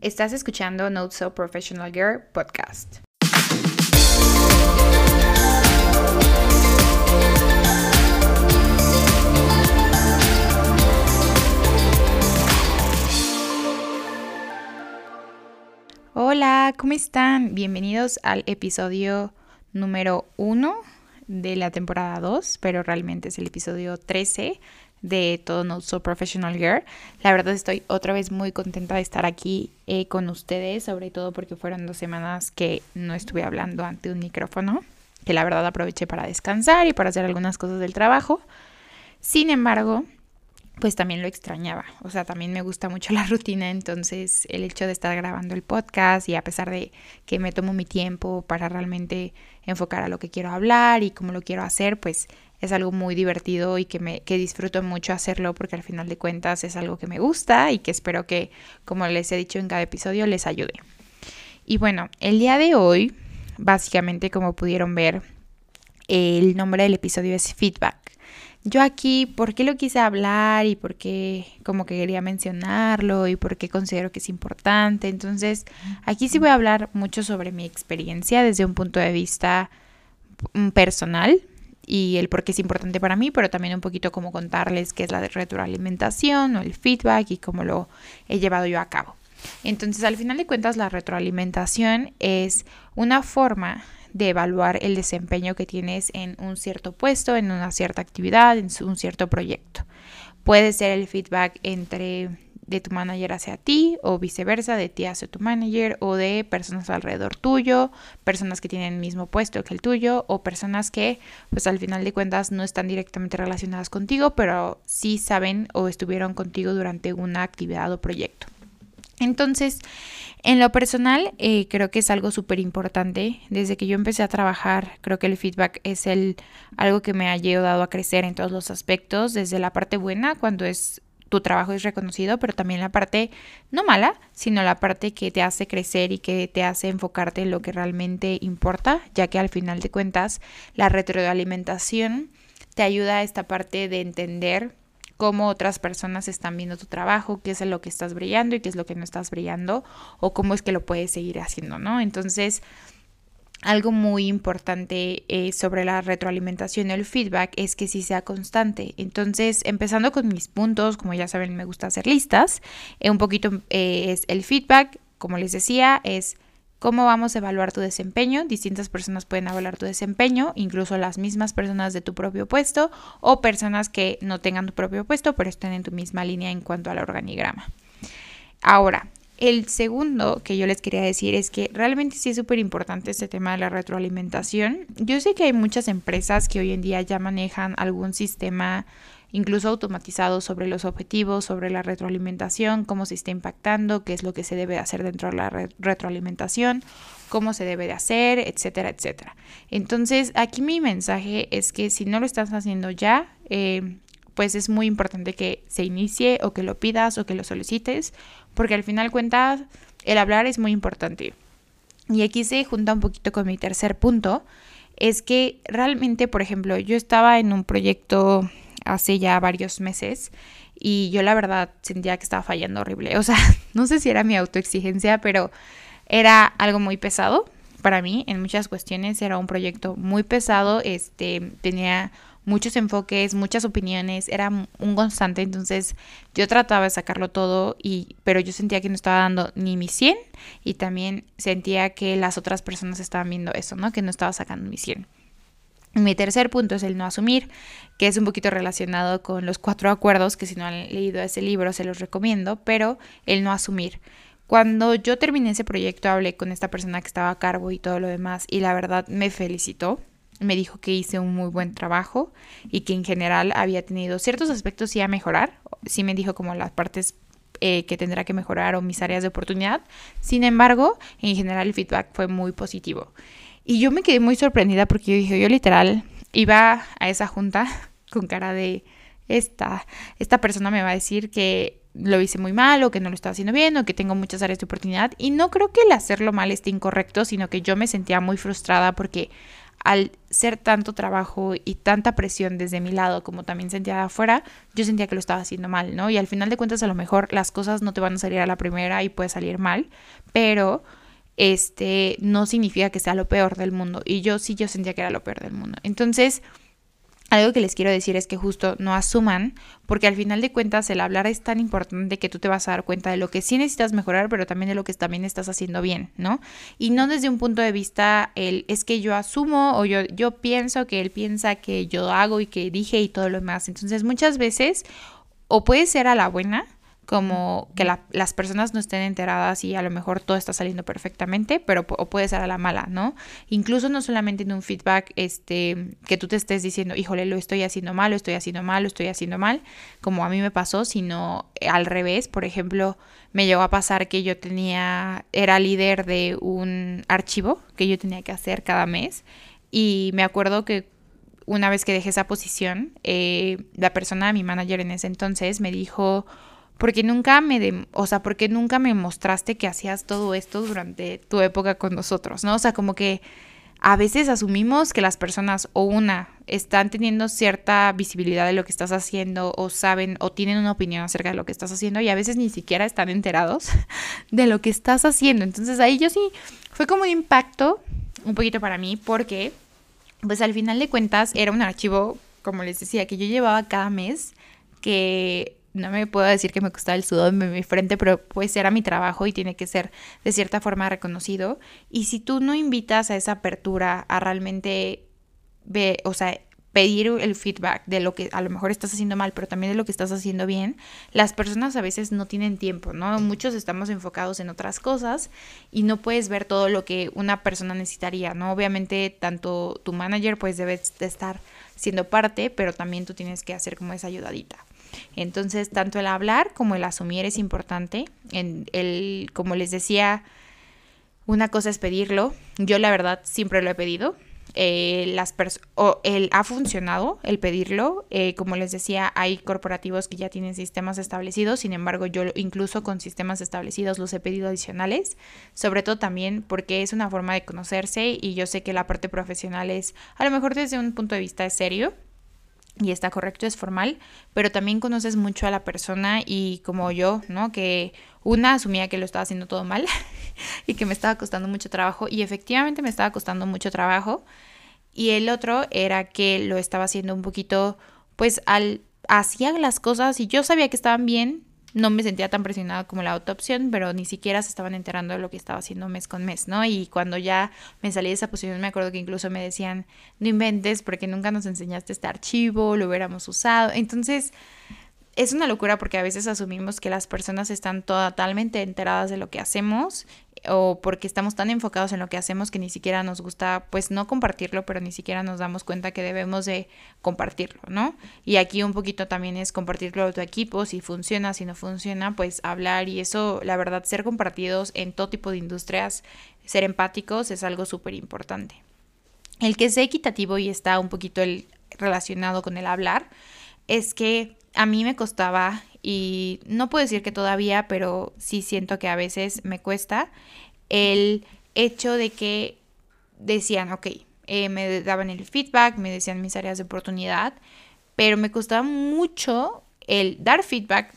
Estás escuchando Not So Professional Girl podcast. Hola, ¿cómo están? Bienvenidos al episodio número 1 de la temporada 2, pero realmente es el episodio 13 de todo No So Professional Girl. La verdad estoy otra vez muy contenta de estar aquí eh, con ustedes, sobre todo porque fueron dos semanas que no estuve hablando ante un micrófono, que la verdad aproveché para descansar y para hacer algunas cosas del trabajo. Sin embargo, pues también lo extrañaba. O sea, también me gusta mucho la rutina, entonces el hecho de estar grabando el podcast y a pesar de que me tomo mi tiempo para realmente enfocar a lo que quiero hablar y cómo lo quiero hacer, pues es algo muy divertido y que, me, que disfruto mucho hacerlo porque al final de cuentas es algo que me gusta y que espero que, como les he dicho en cada episodio, les ayude. Y bueno, el día de hoy, básicamente como pudieron ver, el nombre del episodio es feedback. Yo aquí, ¿por qué lo quise hablar y por qué como que quería mencionarlo y por qué considero que es importante? Entonces, aquí sí voy a hablar mucho sobre mi experiencia desde un punto de vista mm, personal, y el por qué es importante para mí, pero también un poquito como contarles qué es la retroalimentación o el feedback y cómo lo he llevado yo a cabo. Entonces, al final de cuentas, la retroalimentación es una forma de evaluar el desempeño que tienes en un cierto puesto, en una cierta actividad, en un cierto proyecto. Puede ser el feedback entre de tu manager hacia ti o viceversa, de ti hacia tu manager o de personas alrededor tuyo, personas que tienen el mismo puesto que el tuyo o personas que pues al final de cuentas no están directamente relacionadas contigo, pero sí saben o estuvieron contigo durante una actividad o proyecto. Entonces, en lo personal, eh, creo que es algo súper importante. Desde que yo empecé a trabajar, creo que el feedback es el, algo que me ha ayudado a crecer en todos los aspectos, desde la parte buena, cuando es tu trabajo es reconocido, pero también la parte no mala, sino la parte que te hace crecer y que te hace enfocarte en lo que realmente importa, ya que al final de cuentas la retroalimentación te ayuda a esta parte de entender cómo otras personas están viendo tu trabajo, qué es lo que estás brillando y qué es lo que no estás brillando o cómo es que lo puedes seguir haciendo, ¿no? Entonces, algo muy importante eh, sobre la retroalimentación y el feedback es que sí sea constante. Entonces, empezando con mis puntos, como ya saben, me gusta hacer listas. Eh, un poquito eh, es el feedback, como les decía, es cómo vamos a evaluar tu desempeño. Distintas personas pueden evaluar tu desempeño, incluso las mismas personas de tu propio puesto o personas que no tengan tu propio puesto, pero estén en tu misma línea en cuanto al organigrama. Ahora, el segundo que yo les quería decir es que realmente sí es súper importante este tema de la retroalimentación. Yo sé que hay muchas empresas que hoy en día ya manejan algún sistema incluso automatizado sobre los objetivos, sobre la retroalimentación, cómo se está impactando, qué es lo que se debe hacer dentro de la retroalimentación, cómo se debe de hacer, etcétera, etcétera. Entonces, aquí mi mensaje es que si no lo estás haciendo ya, eh, pues es muy importante que se inicie o que lo pidas o que lo solicites, porque al final cuentas el hablar es muy importante. Y aquí se junta un poquito con mi tercer punto, es que realmente, por ejemplo, yo estaba en un proyecto hace ya varios meses y yo la verdad sentía que estaba fallando horrible. O sea, no sé si era mi autoexigencia, pero era algo muy pesado para mí en muchas cuestiones. Era un proyecto muy pesado, este, tenía muchos enfoques, muchas opiniones, era un constante, entonces yo trataba de sacarlo todo, y, pero yo sentía que no estaba dando ni mi 100 y también sentía que las otras personas estaban viendo eso, ¿no? Que no estaba sacando mi 100. Mi tercer punto es el no asumir, que es un poquito relacionado con los cuatro acuerdos, que si no han leído ese libro se los recomiendo, pero el no asumir. Cuando yo terminé ese proyecto hablé con esta persona que estaba a cargo y todo lo demás y la verdad me felicitó me dijo que hice un muy buen trabajo y que en general había tenido ciertos aspectos sí a mejorar. Sí me dijo como las partes eh, que tendrá que mejorar o mis áreas de oportunidad. Sin embargo, en general el feedback fue muy positivo. Y yo me quedé muy sorprendida porque yo dije, yo literal iba a esa junta con cara de esta, esta persona me va a decir que lo hice muy mal o que no lo estaba haciendo bien o que tengo muchas áreas de oportunidad. Y no creo que el hacerlo mal esté incorrecto, sino que yo me sentía muy frustrada porque al ser tanto trabajo y tanta presión desde mi lado como también sentía de afuera, yo sentía que lo estaba haciendo mal, ¿no? Y al final de cuentas a lo mejor las cosas no te van a salir a la primera y puede salir mal, pero este no significa que sea lo peor del mundo. Y yo sí, yo sentía que era lo peor del mundo. Entonces, algo que les quiero decir es que justo no asuman, porque al final de cuentas el hablar es tan importante que tú te vas a dar cuenta de lo que sí necesitas mejorar, pero también de lo que también estás haciendo bien, ¿no? Y no desde un punto de vista el es que yo asumo o yo, yo pienso que él piensa que yo hago y que dije y todo lo demás. Entonces muchas veces o puede ser a la buena, como que las personas no estén enteradas y a lo mejor todo está saliendo perfectamente, pero o puede ser a la mala, ¿no? Incluso no solamente en un feedback este, que tú te estés diciendo, híjole, lo estoy haciendo mal, lo estoy haciendo mal, lo estoy haciendo mal, como a mí me pasó, sino al revés. Por ejemplo, me llegó a pasar que yo tenía, era líder de un archivo que yo tenía que hacer cada mes y me acuerdo que una vez que dejé esa posición, eh, la persona, mi manager en ese entonces, me dijo, porque nunca me, o sea, porque nunca me mostraste que hacías todo esto durante tu época con nosotros, ¿no? O sea, como que a veces asumimos que las personas o una están teniendo cierta visibilidad de lo que estás haciendo o saben o tienen una opinión acerca de lo que estás haciendo y a veces ni siquiera están enterados de lo que estás haciendo. Entonces ahí yo sí fue como un impacto un poquito para mí porque pues al final de cuentas era un archivo, como les decía, que yo llevaba cada mes que no me puedo decir que me costaba el sudor en mi frente, pero pues era mi trabajo y tiene que ser de cierta forma reconocido. Y si tú no invitas a esa apertura a realmente ve, o sea, pedir el feedback de lo que a lo mejor estás haciendo mal, pero también de lo que estás haciendo bien, las personas a veces no tienen tiempo, ¿no? Muchos estamos enfocados en otras cosas y no puedes ver todo lo que una persona necesitaría, ¿no? Obviamente tanto tu manager pues debe de estar siendo parte, pero también tú tienes que hacer como esa ayudadita. Entonces, tanto el hablar como el asumir es importante. En el, como les decía, una cosa es pedirlo. Yo la verdad siempre lo he pedido. Eh, las o el ha funcionado el pedirlo. Eh, como les decía, hay corporativos que ya tienen sistemas establecidos, sin embargo, yo incluso con sistemas establecidos los he pedido adicionales, sobre todo también porque es una forma de conocerse y yo sé que la parte profesional es, a lo mejor desde un punto de vista serio, y está correcto, es formal, pero también conoces mucho a la persona y como yo, ¿no? Que una asumía que lo estaba haciendo todo mal y que me estaba costando mucho trabajo y efectivamente me estaba costando mucho trabajo y el otro era que lo estaba haciendo un poquito, pues al hacía las cosas y yo sabía que estaban bien, no me sentía tan presionada como la otra opción, pero ni siquiera se estaban enterando de lo que estaba haciendo mes con mes, ¿no? Y cuando ya me salí de esa posición, me acuerdo que incluso me decían, no inventes porque nunca nos enseñaste este archivo, lo hubiéramos usado. Entonces, es una locura porque a veces asumimos que las personas están totalmente enteradas de lo que hacemos o porque estamos tan enfocados en lo que hacemos que ni siquiera nos gusta, pues no compartirlo, pero ni siquiera nos damos cuenta que debemos de compartirlo, ¿no? Y aquí un poquito también es compartirlo a tu equipo, si funciona, si no funciona, pues hablar y eso, la verdad, ser compartidos en todo tipo de industrias, ser empáticos es algo súper importante. El que sea equitativo y está un poquito el, relacionado con el hablar es que a mí me costaba y no puedo decir que todavía, pero sí siento que a veces me cuesta el hecho de que decían, ok, eh, me daban el feedback, me decían mis áreas de oportunidad, pero me costaba mucho el dar feedback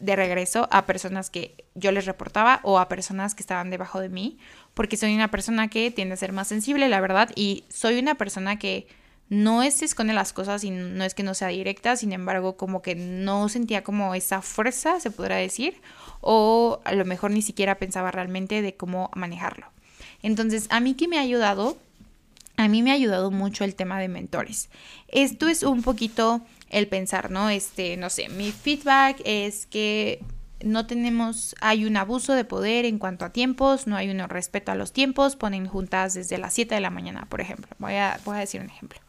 de regreso a personas que yo les reportaba o a personas que estaban debajo de mí, porque soy una persona que tiende a ser más sensible, la verdad, y soy una persona que no es que esconde las cosas y no es que no sea directa, sin embargo, como que no sentía como esa fuerza, se podrá decir, o a lo mejor ni siquiera pensaba realmente de cómo manejarlo. Entonces, a mí que me ha ayudado, a mí me ha ayudado mucho el tema de mentores. Esto es un poquito el pensar, ¿no? Este, no sé, mi feedback es que no tenemos, hay un abuso de poder en cuanto a tiempos, no hay un respeto a los tiempos, ponen juntas desde las 7 de la mañana, por ejemplo. Voy a, voy a decir un ejemplo.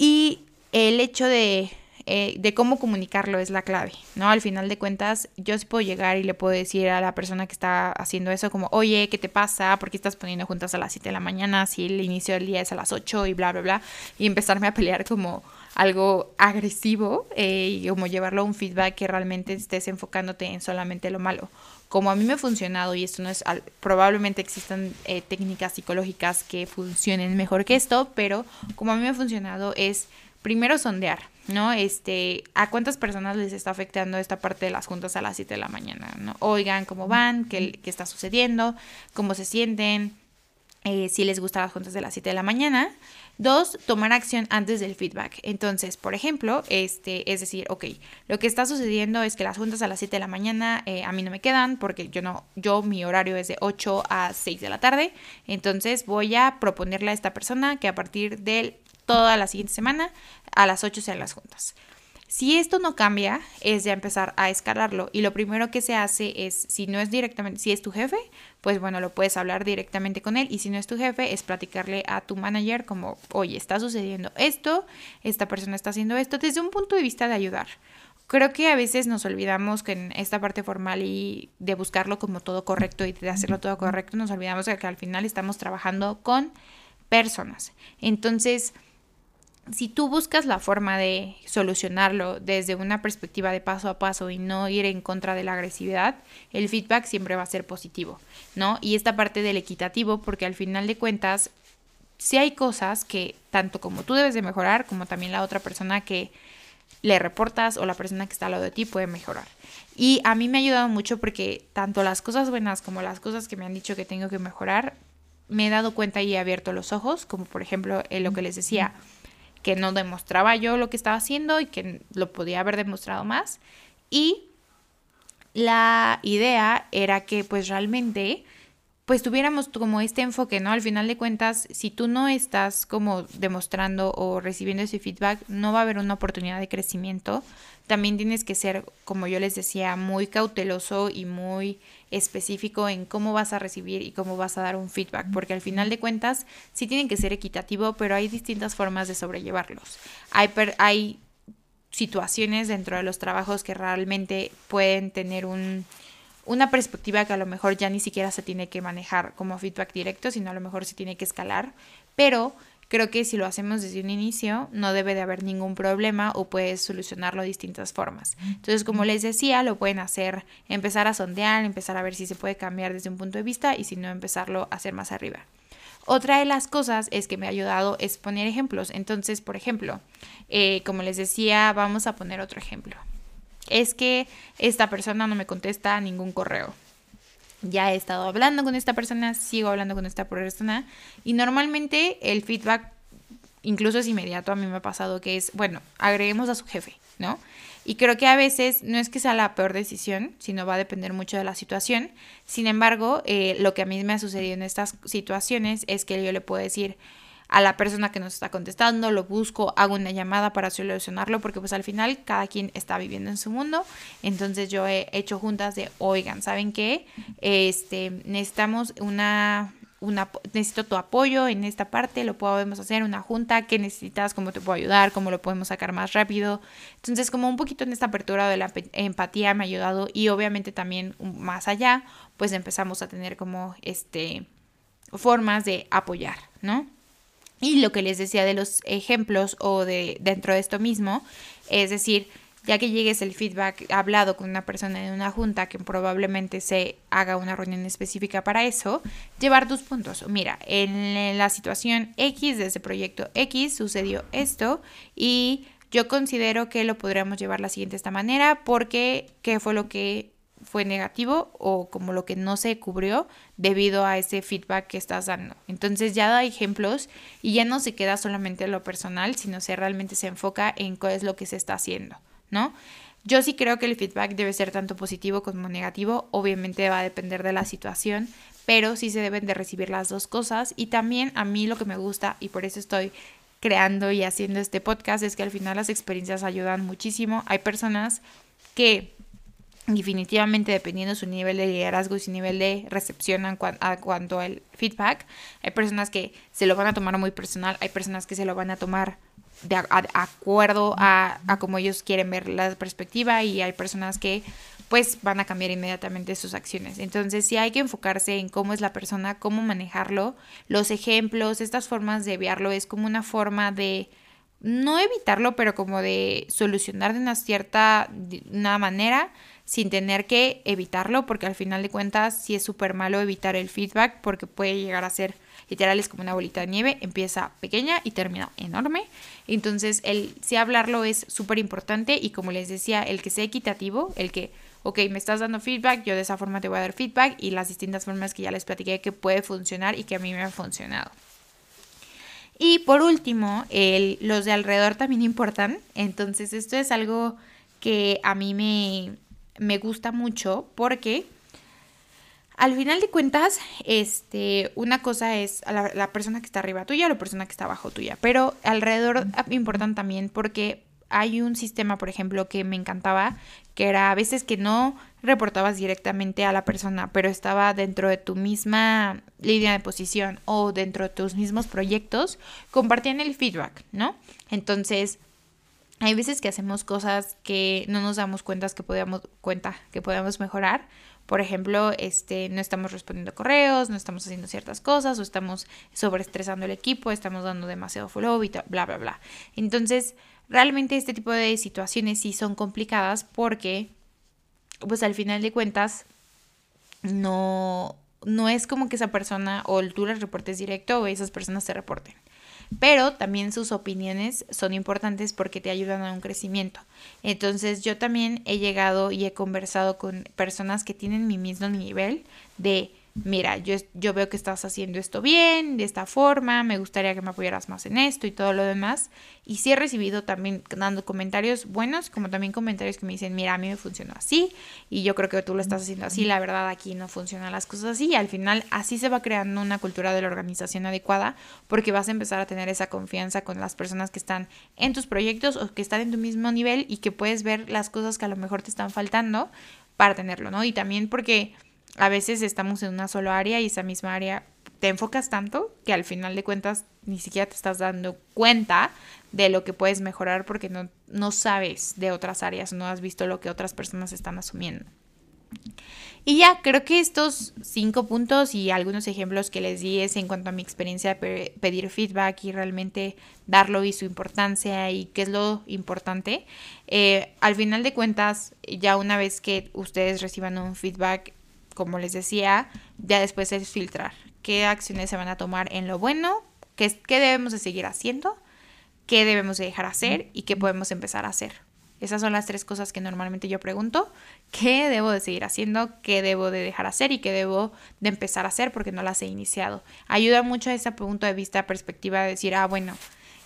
Y el hecho de, eh, de cómo comunicarlo es la clave, ¿no? Al final de cuentas, yo sí puedo llegar y le puedo decir a la persona que está haciendo eso como, oye, ¿qué te pasa? ¿Por qué estás poniendo juntas a las 7 de la mañana si el inicio del día es a las 8 y bla, bla, bla? Y empezarme a pelear como algo agresivo eh, y como llevarlo a un feedback que realmente estés enfocándote en solamente lo malo. Como a mí me ha funcionado, y esto no es, probablemente existan eh, técnicas psicológicas que funcionen mejor que esto, pero como a mí me ha funcionado es primero sondear, ¿no? Este, a cuántas personas les está afectando esta parte de las juntas a las 7 de la mañana, ¿no? Oigan cómo van, qué, qué está sucediendo, cómo se sienten, eh, si les gustan las juntas de las 7 de la mañana. Dos, tomar acción antes del feedback. Entonces, por ejemplo, este, es decir, ok, lo que está sucediendo es que las juntas a las 7 de la mañana eh, a mí no me quedan porque yo no, yo mi horario es de 8 a 6 de la tarde. Entonces voy a proponerle a esta persona que a partir de toda la siguiente semana a las 8 sean las juntas. Si esto no cambia, es ya empezar a escalarlo. Y lo primero que se hace es, si no es directamente, si es tu jefe, pues bueno, lo puedes hablar directamente con él. Y si no es tu jefe, es platicarle a tu manager como, oye, está sucediendo esto, esta persona está haciendo esto, desde un punto de vista de ayudar. Creo que a veces nos olvidamos que en esta parte formal y de buscarlo como todo correcto y de hacerlo todo correcto, nos olvidamos de que al final estamos trabajando con personas. Entonces, si tú buscas la forma de solucionarlo desde una perspectiva de paso a paso y no ir en contra de la agresividad, el feedback siempre va a ser positivo, ¿no? Y esta parte del equitativo, porque al final de cuentas, si hay cosas que tanto como tú debes de mejorar, como también la otra persona que le reportas o la persona que está al lado de ti puede mejorar. Y a mí me ha ayudado mucho porque tanto las cosas buenas como las cosas que me han dicho que tengo que mejorar, me he dado cuenta y he abierto los ojos, como por ejemplo en lo que les decía que no demostraba yo lo que estaba haciendo y que lo podía haber demostrado más. Y la idea era que pues realmente pues tuviéramos como este enfoque, ¿no? Al final de cuentas, si tú no estás como demostrando o recibiendo ese feedback, no va a haber una oportunidad de crecimiento. También tienes que ser, como yo les decía, muy cauteloso y muy específico en cómo vas a recibir y cómo vas a dar un feedback, porque al final de cuentas sí tienen que ser equitativo, pero hay distintas formas de sobrellevarlos. Hay, hay situaciones dentro de los trabajos que realmente pueden tener un una perspectiva que a lo mejor ya ni siquiera se tiene que manejar como feedback directo, sino a lo mejor se tiene que escalar, pero creo que si lo hacemos desde un inicio no debe de haber ningún problema o puedes solucionarlo de distintas formas. Entonces, como les decía, lo pueden hacer, empezar a sondear, empezar a ver si se puede cambiar desde un punto de vista y si no, empezarlo a hacer más arriba. Otra de las cosas es que me ha ayudado es poner ejemplos. Entonces, por ejemplo, eh, como les decía, vamos a poner otro ejemplo es que esta persona no me contesta ningún correo. Ya he estado hablando con esta persona, sigo hablando con esta persona y normalmente el feedback incluso es inmediato. A mí me ha pasado que es, bueno, agreguemos a su jefe, ¿no? Y creo que a veces no es que sea la peor decisión, sino va a depender mucho de la situación. Sin embargo, eh, lo que a mí me ha sucedido en estas situaciones es que yo le puedo decir, a la persona que nos está contestando, lo busco, hago una llamada para solucionarlo, porque pues al final cada quien está viviendo en su mundo. Entonces yo he hecho juntas de, oigan, ¿saben qué? Este, necesitamos una una, necesito tu apoyo en esta parte, lo podemos hacer, una junta, qué necesitas, cómo te puedo ayudar, cómo lo podemos sacar más rápido. Entonces, como un poquito en esta apertura de la empatía me ha ayudado y obviamente también más allá, pues empezamos a tener como este formas de apoyar, ¿no? Y lo que les decía de los ejemplos o de dentro de esto mismo, es decir, ya que llegues el feedback hablado con una persona en una junta que probablemente se haga una reunión específica para eso, llevar tus puntos. Mira, en la situación X de ese proyecto X sucedió esto y yo considero que lo podríamos llevar la siguiente esta manera porque qué fue lo que fue negativo o como lo que no se cubrió debido a ese feedback que estás dando. Entonces ya da ejemplos y ya no se queda solamente en lo personal, sino se realmente se enfoca en qué es lo que se está haciendo, ¿no? Yo sí creo que el feedback debe ser tanto positivo como negativo, obviamente va a depender de la situación, pero sí se deben de recibir las dos cosas y también a mí lo que me gusta y por eso estoy creando y haciendo este podcast es que al final las experiencias ayudan muchísimo. Hay personas que definitivamente dependiendo su nivel de liderazgo y su nivel de recepción en cuanto al feedback, hay personas que se lo van a tomar muy personal, hay personas que se lo van a tomar de acuerdo a, a cómo ellos quieren ver la perspectiva y hay personas que pues van a cambiar inmediatamente sus acciones. Entonces sí hay que enfocarse en cómo es la persona, cómo manejarlo, los ejemplos, estas formas de verlo es como una forma de no evitarlo, pero como de solucionar de una cierta una manera sin tener que evitarlo, porque al final de cuentas sí es súper malo evitar el feedback porque puede llegar a ser literal es como una bolita de nieve, empieza pequeña y termina enorme. Entonces el sí hablarlo es súper importante y como les decía, el que sea equitativo, el que, ok, me estás dando feedback, yo de esa forma te voy a dar feedback y las distintas formas que ya les platiqué que puede funcionar y que a mí me ha funcionado. Y por último, el, los de alrededor también importan. Entonces esto es algo que a mí me, me gusta mucho porque al final de cuentas, este, una cosa es la, persona que está arriba tuya, la persona que está abajo tuya, pero alrededor importan también porque hay un sistema, por ejemplo, que me encantaba, que era a veces que no reportabas directamente a la persona, pero estaba dentro de tu misma línea de posición o dentro de tus mismos proyectos, compartían el feedback, ¿no? Entonces, hay veces que hacemos cosas que no nos damos cuenta que podíamos, cuenta que podemos mejorar. Por ejemplo, este, no estamos respondiendo correos, no estamos haciendo ciertas cosas, o estamos sobreestresando el equipo, estamos dando demasiado follow y bla, bla, bla. Entonces, realmente este tipo de situaciones sí son complicadas porque, pues al final de cuentas, no, no es como que esa persona o tú les reportes directo o esas personas te reporten pero también sus opiniones son importantes porque te ayudan a un crecimiento. Entonces yo también he llegado y he conversado con personas que tienen mi mismo nivel de mira, yo, yo veo que estás haciendo esto bien, de esta forma, me gustaría que me apoyaras más en esto y todo lo demás. Y sí he recibido también dando comentarios buenos, como también comentarios que me dicen, mira, a mí me funcionó así y yo creo que tú lo estás haciendo así, la verdad aquí no funcionan las cosas así. Y al final así se va creando una cultura de la organización adecuada porque vas a empezar a tener esa confianza con las personas que están en tus proyectos o que están en tu mismo nivel y que puedes ver las cosas que a lo mejor te están faltando para tenerlo, ¿no? Y también porque a veces estamos en una sola área y esa misma área te enfocas tanto que al final de cuentas ni siquiera te estás dando cuenta de lo que puedes mejorar porque no, no sabes de otras áreas, no has visto lo que otras personas están asumiendo. Y ya, creo que estos cinco puntos y algunos ejemplos que les di es en cuanto a mi experiencia de pedir feedback y realmente darlo y su importancia y qué es lo importante. Eh, al final de cuentas, ya una vez que ustedes reciban un feedback, como les decía, ya después es filtrar qué acciones se van a tomar en lo bueno, qué, qué debemos de seguir haciendo, qué debemos de dejar hacer y qué podemos empezar a hacer. Esas son las tres cosas que normalmente yo pregunto. ¿Qué debo de seguir haciendo? ¿Qué debo de dejar hacer? ¿Y qué debo de empezar a hacer porque no las he iniciado? Ayuda mucho a ese punto de vista, perspectiva de decir, ah, bueno,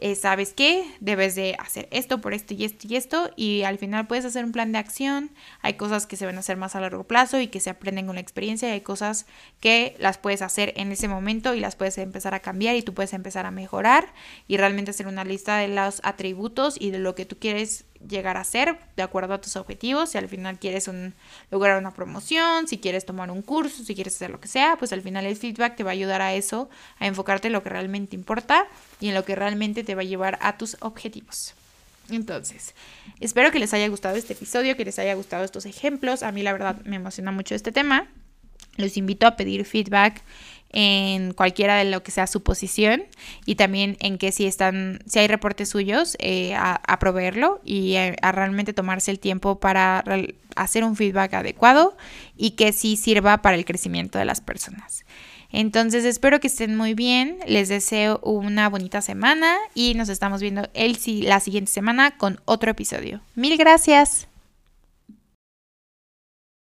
eh, ¿sabes qué? Debes de hacer esto por esto y esto y esto y al final puedes hacer un plan de acción. Hay cosas que se van a hacer más a largo plazo y que se aprenden con la experiencia hay cosas que las puedes hacer en ese momento y las puedes empezar a cambiar y tú puedes empezar a mejorar y realmente hacer una lista de los atributos y de lo que tú quieres llegar a ser de acuerdo a tus objetivos. Si al final quieres un, lograr una promoción, si quieres tomar un curso, si quieres hacer lo que sea, pues al final el feedback te va a ayudar a eso, a enfocarte en lo que realmente importa y en lo que realmente te va a llevar a tus objetivos. Entonces, espero que les haya gustado este episodio, que les haya gustado estos ejemplos. A mí la verdad me emociona mucho este tema. Los invito a pedir feedback en cualquiera de lo que sea su posición y también en que si están, si hay reportes suyos, eh, a, proveerlo y a, a, realmente tomarse el tiempo para hacer un feedback adecuado y que sí sirva para el crecimiento de las personas. Entonces espero que estén muy bien, les deseo una bonita semana y nos estamos viendo el, la siguiente semana con otro episodio. Mil gracias.